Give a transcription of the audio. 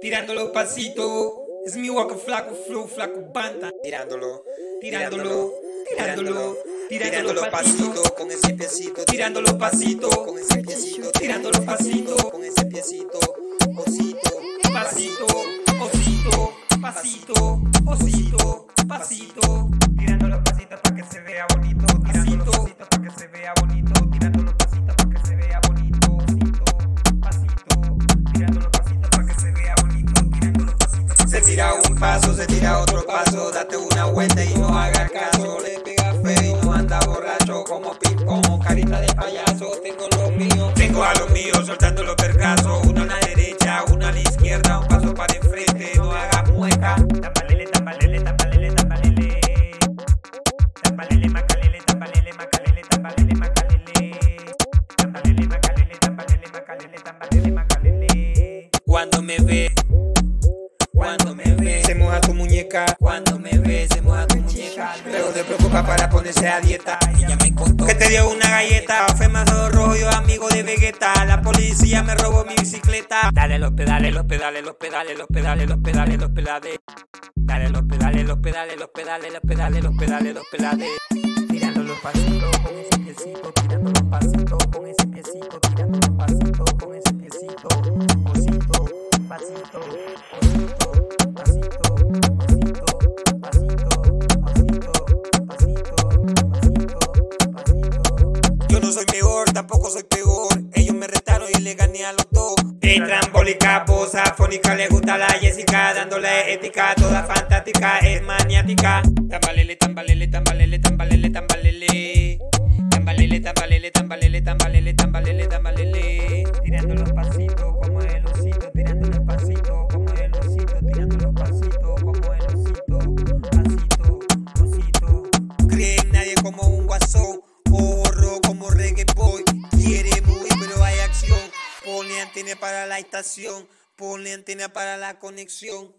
tirando los pasitos. Es mi walk flaco, flow, flaco, banda. Tirándolo, Tirándolo, tirándolo, pasitos. pasitos con ese piecito, Tirando los pasitos. con ese piecito, Tirando los pasitos. con ese piecito, osito, Pasito, osito, pasito, osito, pasito. Tira un paso, se tira otro paso, date una vuelta y no haga caso. Le pega fe y no anda borracho como ping carita de payaso. Tengo lo mío, tengo a los míos soltando los percazos. Uno a la derecha, uno a la izquierda, un paso para enfrente, no haga mueca. Tambalele, tambalele, tambalele, tambalele. Tambalele, macalele, tambalele, macalele, tambalele, macalele. Tambalele, macalele, tambalele, macalele, tambalele, macalele. Cuando me ve, Cuando me ve, se moja tu muñeca. Pero te preocupa para ponerse a dieta. Ella me contó que te dio una galleta. Fue más rojo, yo amigo de Vegeta. La policía me robó mi bicicleta. Dale los pedales, los pedales, los pedales, los pedales, los pedales, los pedales. Dale los pedales, los pedales, los pedales, los pedales, los pedales, los pedales. Tirando los pasitos Ellos me retaron y le gané a los dos. En trambólica, posa, fónica, le gusta la Jessica, dándole ética, toda fantástica, es maniática. Tambalele, tambalele, tambalele, tambalele, tambalele. Tambalele, tambalele, tambalele, tambalele, tambalele, tambalele. Tirando los pasitos como el osito, tirando los pasitos como el osito, tirando los pasitos como el osito, pasito, osito. Cree en nadie como un antena para la estación, ponle antena para la conexión.